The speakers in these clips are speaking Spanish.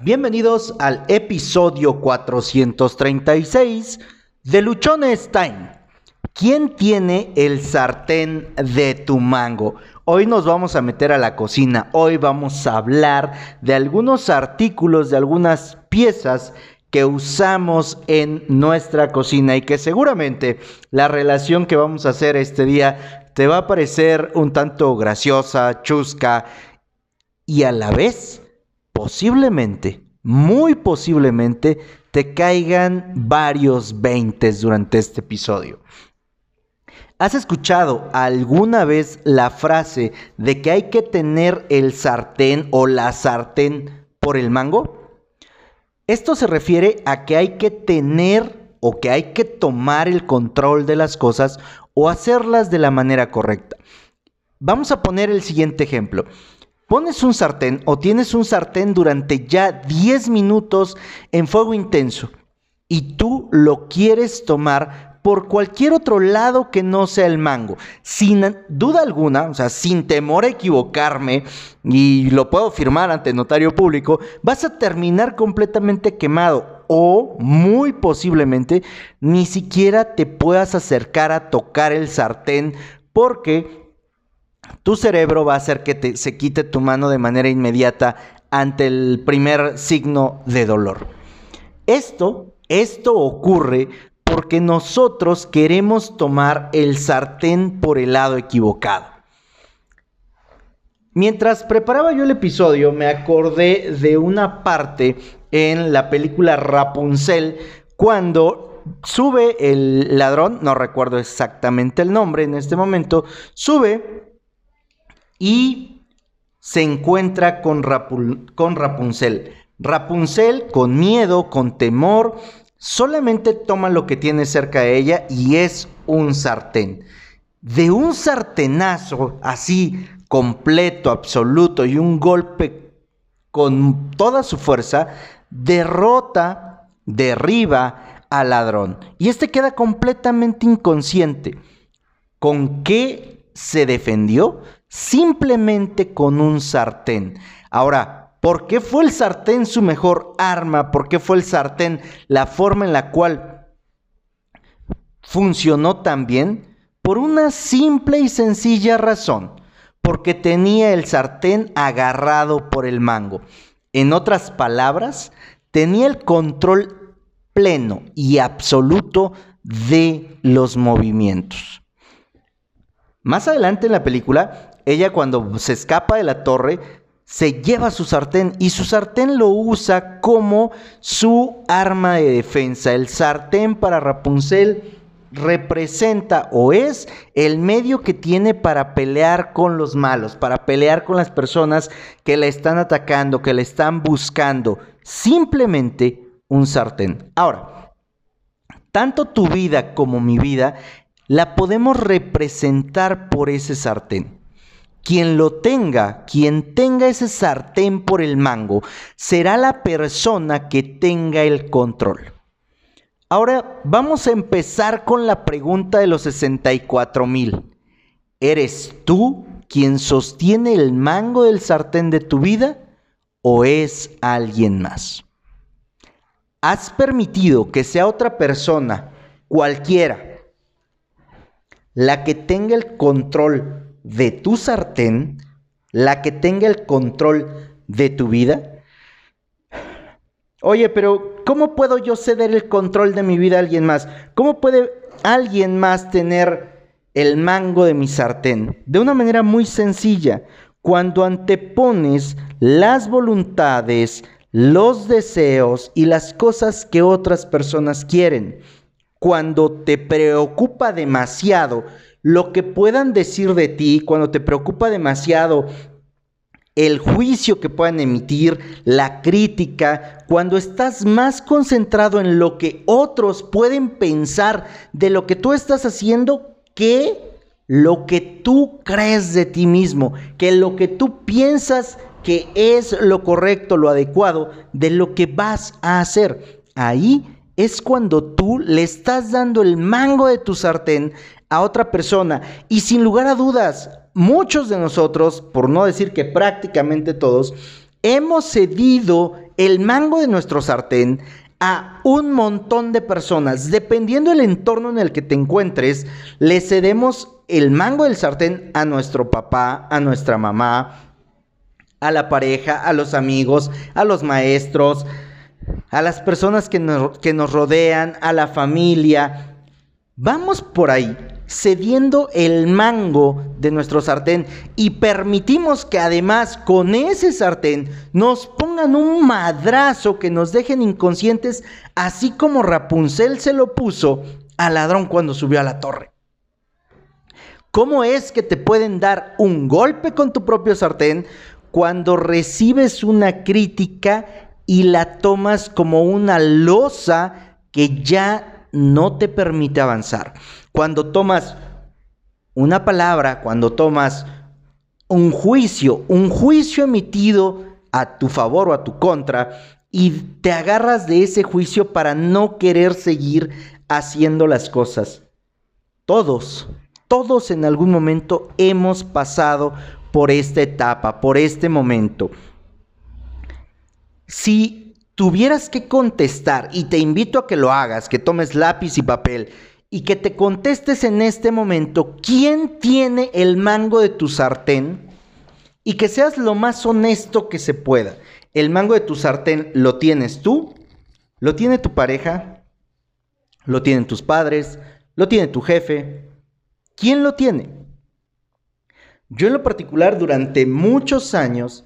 Bienvenidos al episodio 436 de Luchones Time. ¿Quién tiene el sartén de tu mango? Hoy nos vamos a meter a la cocina. Hoy vamos a hablar de algunos artículos, de algunas piezas que usamos en nuestra cocina y que seguramente la relación que vamos a hacer este día te va a parecer un tanto graciosa, chusca y a la vez posiblemente, muy posiblemente, te caigan varios veintes durante este episodio. ¿Has escuchado alguna vez la frase de que hay que tener el sartén o la sartén por el mango? Esto se refiere a que hay que tener o que hay que tomar el control de las cosas o hacerlas de la manera correcta. Vamos a poner el siguiente ejemplo. Pones un sartén o tienes un sartén durante ya 10 minutos en fuego intenso y tú lo quieres tomar por cualquier otro lado que no sea el mango. Sin duda alguna, o sea, sin temor a equivocarme, y lo puedo firmar ante notario público, vas a terminar completamente quemado o muy posiblemente ni siquiera te puedas acercar a tocar el sartén porque tu cerebro va a hacer que se quite tu mano de manera inmediata ante el primer signo de dolor. Esto, esto ocurre porque nosotros queremos tomar el sartén por el lado equivocado. Mientras preparaba yo el episodio, me acordé de una parte en la película Rapunzel cuando sube el ladrón, no recuerdo exactamente el nombre en este momento, sube y se encuentra con, Rapunzel. Rapunzel, con miedo, con temor, solamente toma lo que tiene cerca de ella y es un sartén. De un sartenazo así, completo, absoluto y un golpe con toda su fuerza, derrota, derriba al ladrón. Y este queda completamente inconsciente. ¿Con qué se defendió? Simplemente con un sartén. Ahora, ¿por qué fue el sartén su mejor arma? ¿Por qué fue el sartén la forma en la cual funcionó tan bien? Por una simple y sencilla razón, porque tenía el sartén agarrado por el mango. En otras palabras, tenía el control pleno y absoluto de los movimientos. Más adelante en la película, ella cuando se escapa de la torre, se lleva su sartén y su sartén lo usa como su arma de defensa. El sartén para Rapunzel representa o es el medio que tiene para pelear con los malos, para pelear con las personas que la están atacando, que la están buscando. Simplemente un sartén. Ahora, tanto tu vida como mi vida la podemos representar por ese sartén. Quien lo tenga, quien tenga ese sartén por el mango, será la persona que tenga el control. Ahora vamos a empezar con la pregunta de los 64 mil. ¿Eres tú quien sostiene el mango del sartén de tu vida o es alguien más? ¿Has permitido que sea otra persona, cualquiera, la que tenga el control de tu sartén, la que tenga el control de tu vida? Oye, pero ¿cómo puedo yo ceder el control de mi vida a alguien más? ¿Cómo puede alguien más tener el mango de mi sartén? De una manera muy sencilla, cuando antepones las voluntades, los deseos y las cosas que otras personas quieren. Cuando te preocupa demasiado lo que puedan decir de ti, cuando te preocupa demasiado el juicio que puedan emitir, la crítica, cuando estás más concentrado en lo que otros pueden pensar de lo que tú estás haciendo que lo que tú crees de ti mismo, que lo que tú piensas que es lo correcto, lo adecuado de lo que vas a hacer. Ahí es cuando tú le estás dando el mango de tu sartén a otra persona. Y sin lugar a dudas, muchos de nosotros, por no decir que prácticamente todos, hemos cedido el mango de nuestro sartén a un montón de personas. Dependiendo del entorno en el que te encuentres, le cedemos el mango del sartén a nuestro papá, a nuestra mamá, a la pareja, a los amigos, a los maestros, a las personas que nos, que nos rodean, a la familia. Vamos por ahí cediendo el mango de nuestro sartén y permitimos que además con ese sartén nos pongan un madrazo que nos dejen inconscientes, así como Rapunzel se lo puso al ladrón cuando subió a la torre. ¿Cómo es que te pueden dar un golpe con tu propio sartén cuando recibes una crítica y la tomas como una losa que ya no te permite avanzar? Cuando tomas una palabra, cuando tomas un juicio, un juicio emitido a tu favor o a tu contra, y te agarras de ese juicio para no querer seguir haciendo las cosas. Todos, todos en algún momento hemos pasado por esta etapa, por este momento. Si tuvieras que contestar, y te invito a que lo hagas, que tomes lápiz y papel, y que te contestes en este momento quién tiene el mango de tu sartén, y que seas lo más honesto que se pueda. ¿El mango de tu sartén lo tienes tú? ¿Lo tiene tu pareja? ¿Lo tienen tus padres? ¿Lo tiene tu jefe? ¿Quién lo tiene? Yo en lo particular durante muchos años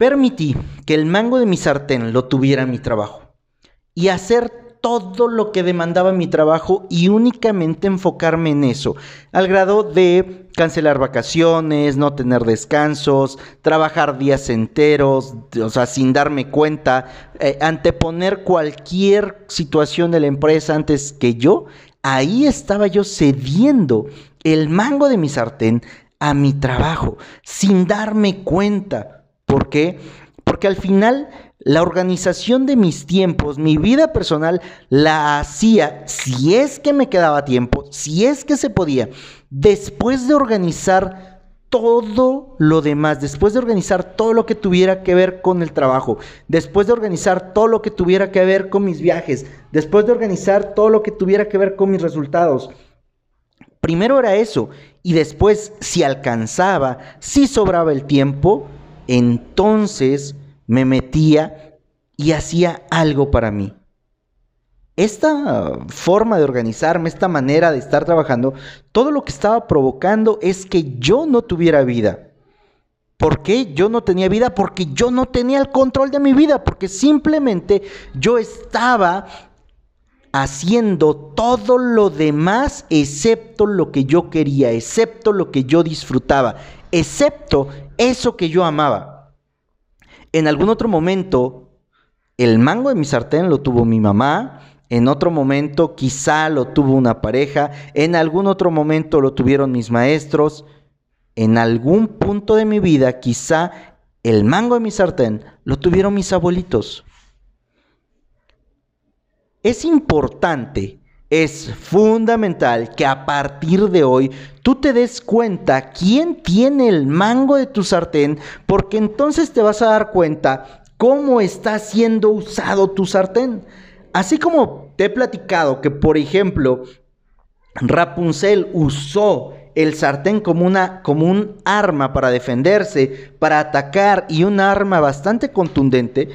permití que el mango de mi sartén lo tuviera mi trabajo y hacer todo lo que demandaba mi trabajo y únicamente enfocarme en eso, al grado de cancelar vacaciones, no tener descansos, trabajar días enteros, o sea, sin darme cuenta, eh, anteponer cualquier situación de la empresa antes que yo, ahí estaba yo cediendo el mango de mi sartén a mi trabajo, sin darme cuenta. ¿Por qué? Porque al final la organización de mis tiempos, mi vida personal, la hacía, si es que me quedaba tiempo, si es que se podía, después de organizar todo lo demás, después de organizar todo lo que tuviera que ver con el trabajo, después de organizar todo lo que tuviera que ver con mis viajes, después de organizar todo lo que tuviera que ver con mis resultados. Primero era eso, y después, si alcanzaba, si sobraba el tiempo, entonces me metía y hacía algo para mí. Esta forma de organizarme, esta manera de estar trabajando, todo lo que estaba provocando es que yo no tuviera vida. ¿Por qué yo no tenía vida? Porque yo no tenía el control de mi vida, porque simplemente yo estaba haciendo todo lo demás excepto lo que yo quería, excepto lo que yo disfrutaba, excepto eso que yo amaba. En algún otro momento, el mango de mi sartén lo tuvo mi mamá, en otro momento quizá lo tuvo una pareja, en algún otro momento lo tuvieron mis maestros, en algún punto de mi vida quizá el mango de mi sartén lo tuvieron mis abuelitos. Es importante es fundamental que a partir de hoy tú te des cuenta quién tiene el mango de tu sartén, porque entonces te vas a dar cuenta cómo está siendo usado tu sartén. Así como te he platicado que, por ejemplo, Rapunzel usó el sartén como, una, como un arma para defenderse, para atacar y un arma bastante contundente,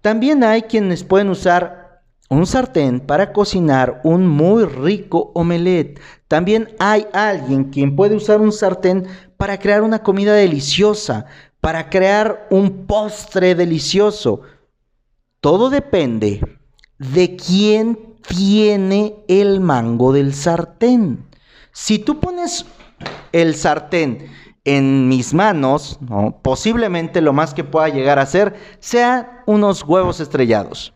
también hay quienes pueden usar un sartén para cocinar un muy rico omelette. También hay alguien quien puede usar un sartén para crear una comida deliciosa, para crear un postre delicioso. Todo depende de quién tiene el mango del sartén. Si tú pones el sartén en mis manos, posiblemente lo más que pueda llegar a ser sea unos huevos estrellados.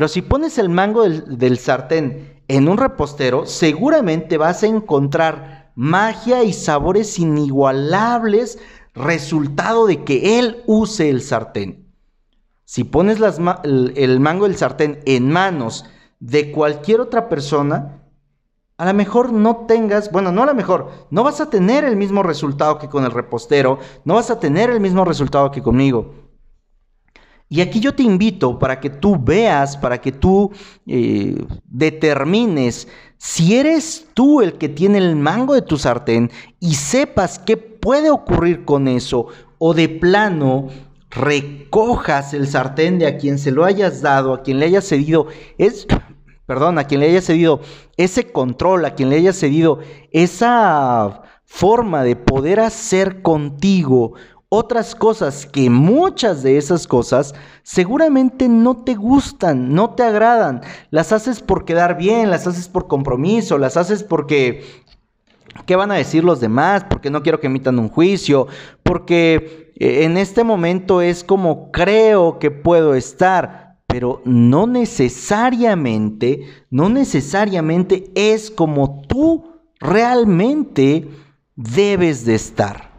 Pero si pones el mango del, sartén en un repostero, seguramente vas a encontrar magia y sabores inigualables resultado de que él use el sartén. Si pones el, mango del sartén en manos de cualquier otra persona, a lo mejor no tengas, bueno, no a lo mejor, no vas a tener el mismo resultado que con el repostero, no vas a tener el mismo resultado que conmigo. Y aquí yo te invito para que tú veas, para que tú eh, determines si eres tú el que tiene el mango de tu sartén y sepas qué puede ocurrir con eso o de plano recojas el sartén de a quien se lo hayas dado, a quien le hayas cedido, es, perdón, a quien le hayas cedido ese control, a quien le hayas cedido esa forma de poder hacer contigo otras cosas que muchas de esas cosas seguramente no te gustan, no te agradan. Las haces por quedar bien, las haces por compromiso, las haces porque ¿Qué van a decir los demás? Porque no quiero que emitan un juicio, porque eh, en este momento es como creo que puedo estar, pero no necesariamente, no necesariamente es como tú realmente debes de estar.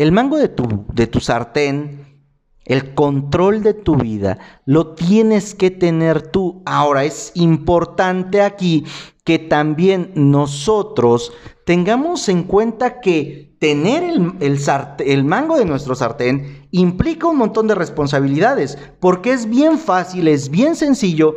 El mango de tu, de tu sartén el control de tu vida lo tienes que tener tú. Ahora es importante aquí que también nosotros tengamos en cuenta que tener el, el, mango de nuestro sartén implica un montón de responsabilidades, porque es bien fácil, es bien sencillo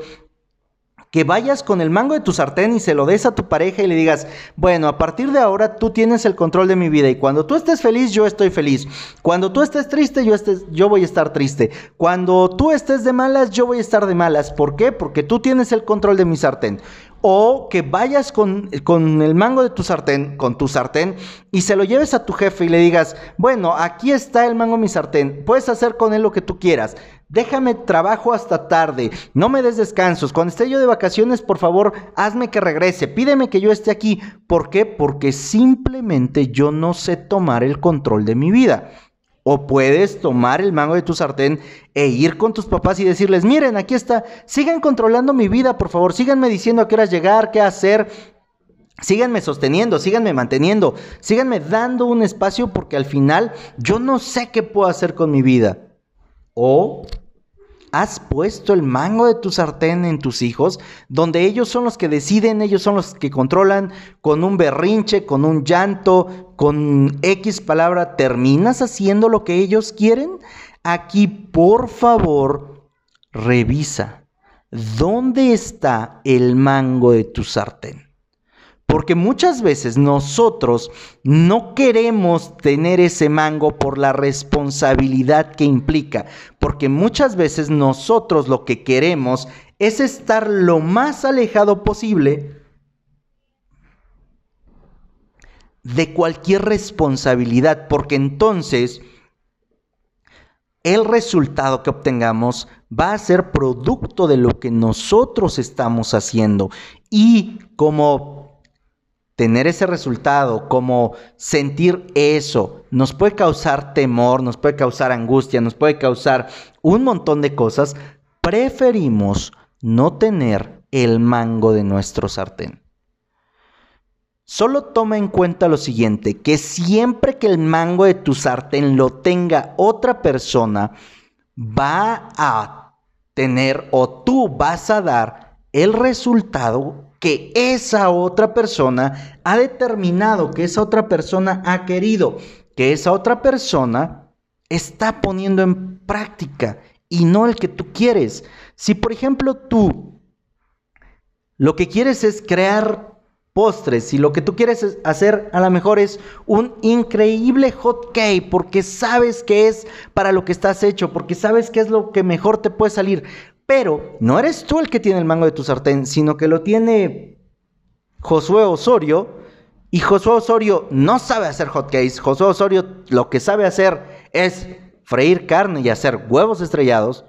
que vayas con el mango de tu sartén y se lo des a tu pareja y le digas, bueno, a partir de ahora tú tienes el control de mi vida y cuando tú estés feliz, yo estoy feliz. Cuando tú estés triste, yo, estés, yo voy a estar triste. Cuando tú estés de malas, yo voy a estar de malas. ¿Por qué? Porque tú tienes el control de mi sartén o que vayas con, con, el mango de tu sartén, con tu sartén, y se lo lleves a tu jefe y le digas, bueno, aquí está el mango de mi sartén, puedes hacer con él lo que tú quieras, déjame trabajo hasta tarde, no me des descansos, cuando esté yo de vacaciones, por favor, hazme que regrese, pídeme que yo esté aquí. ¿Por qué? Porque simplemente yo no sé tomar el control de mi vida. O puedes tomar el mango de tu sartén e ir con tus papás y decirles, miren, aquí está, sigan controlando mi vida, por favor, síganme diciendo a qué horas llegar, qué hacer, síganme sosteniendo, síganme manteniendo, síganme dando un espacio porque al final yo no sé qué puedo hacer con mi vida. O has puesto el mango de tu sartén en tus hijos, donde ellos son los que deciden, ellos son los que controlan con un berrinche, con un llanto, con X palabra, terminas haciendo lo que ellos quieren. Aquí, por favor, revisa, ¿dónde está el mango de tu sartén? Porque muchas veces nosotros no queremos tener ese mango por la responsabilidad que implica. Porque muchas veces nosotros lo que queremos es estar lo más alejado posible de cualquier responsabilidad. Porque entonces el resultado que obtengamos va a ser producto de lo que nosotros estamos haciendo. Y como tener ese resultado, como sentir eso, nos puede causar temor, nos puede causar angustia, nos puede causar un montón de cosas, preferimos no tener el mango de nuestro sartén. Solo toma en cuenta lo siguiente, que siempre que el mango de tu sartén lo tenga otra persona, va a tener o tú vas a dar el resultado que esa otra persona ha determinado, que esa otra persona ha querido, que esa otra persona está poniendo en práctica y no el que tú quieres. Si por ejemplo tú lo que quieres es crear postres y lo que tú quieres hacer a lo mejor es un increíble hot cake porque sabes que es para lo que estás hecho, porque sabes que es lo que mejor te puede salir. Pero no eres tú el que tiene el mango de tu sartén, sino que lo tiene Josué Osorio. Y Josué Osorio no sabe hacer hotcakes. Josué Osorio lo que sabe hacer es freír carne y hacer huevos estrellados.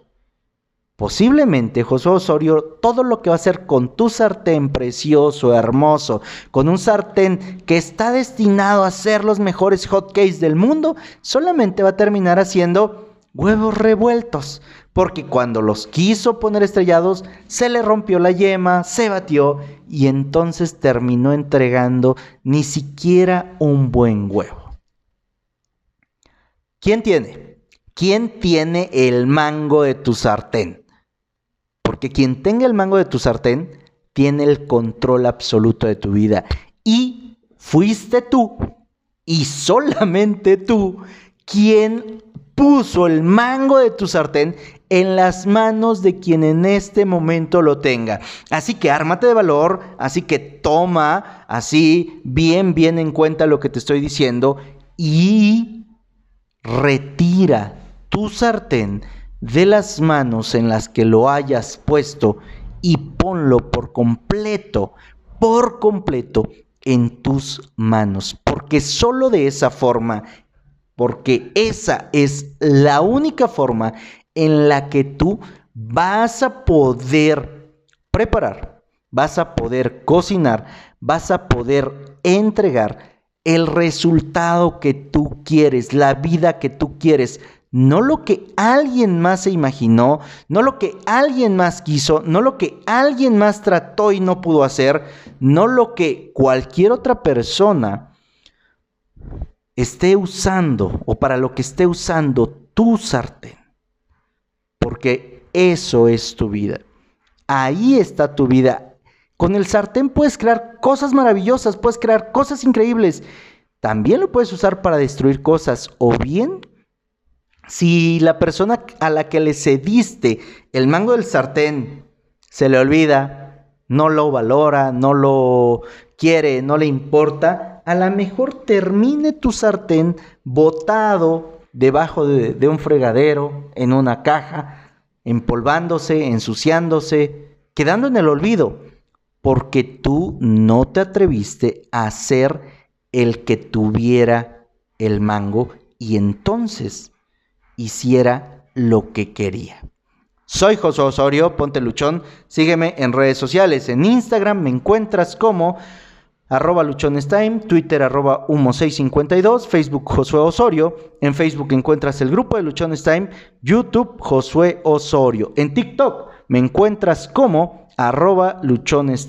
Posiblemente Josué Osorio todo lo que va a hacer con tu sartén precioso, hermoso, con un sartén que está destinado a ser los mejores hotcakes del mundo, solamente va a terminar haciendo huevos revueltos porque cuando los quiso poner estrellados, se le rompió la yema, se batió y entonces terminó entregando ni siquiera un buen huevo. ¿Quién tiene? ¿Quién tiene el mango de tu sartén? Porque quien tenga el mango de tu sartén tiene el control absoluto de tu vida. Y fuiste tú, y solamente tú, quien puso el mango de tu sartén en las manos de quien en este momento lo tenga. Así que ármate de valor, así que toma así bien, bien en cuenta lo que te estoy diciendo y retira tu sartén de las manos en las que lo hayas puesto y ponlo por completo, por completo en tus manos, porque solo de esa forma, porque esa es la única forma en la que tú vas a poder preparar, vas a poder cocinar, vas a poder entregar el resultado que tú quieres, la vida que tú quieres, no lo que alguien más se imaginó, no lo que alguien más quiso, no lo que alguien más trató y no pudo hacer, no lo que cualquier otra persona esté usando o para lo que esté usando tu sartén porque eso es tu vida. Ahí está tu vida. Con el sartén puedes crear cosas maravillosas, puedes crear cosas increíbles. También lo puedes usar para destruir cosas. O bien, si la persona a la que le cediste el mango del sartén se le olvida, no lo valora, no lo quiere, no le importa, a lo mejor termine tu sartén botado debajo de, un fregadero, en una caja, empolvándose, ensuciándose, quedando en el olvido, porque tú no te atreviste a ser el que tuviera el mango y entonces hiciera lo que quería. Soy José Osorio, ponte luchón, sígueme en redes sociales, en Instagram me encuentras como arroba luchonestime, Twitter arroba humo652, Facebook Josué Osorio, en Facebook encuentras el grupo de Luchones Time, YouTube Josué Osorio, en TikTok me encuentras como arroba Luchones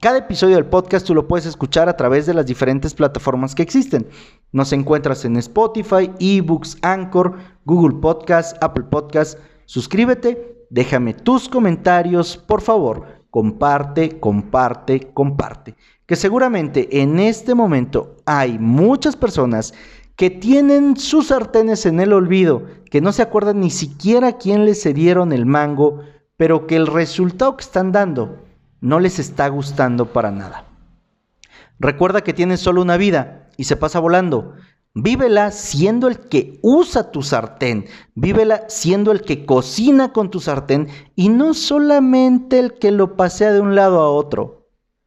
Cada episodio del podcast tú lo puedes escuchar a través de las diferentes plataformas que existen. Nos encuentras en Spotify, eBooks, Anchor, Google Podcast, Apple Podcast. Suscríbete, déjame tus comentarios, por favor. Comparte, comparte, comparte que seguramente en este momento hay muchas personas que tienen sus sartenes en el olvido, que no se acuerdan ni siquiera quién les cedieron el mango, pero que el resultado que están dando no les está gustando para nada. Recuerda que tienes solo una vida y se pasa volando. Vívela siendo el que usa tu sartén, vívela siendo el que cocina con tu sartén y no solamente el que lo pasea de un lado a otro.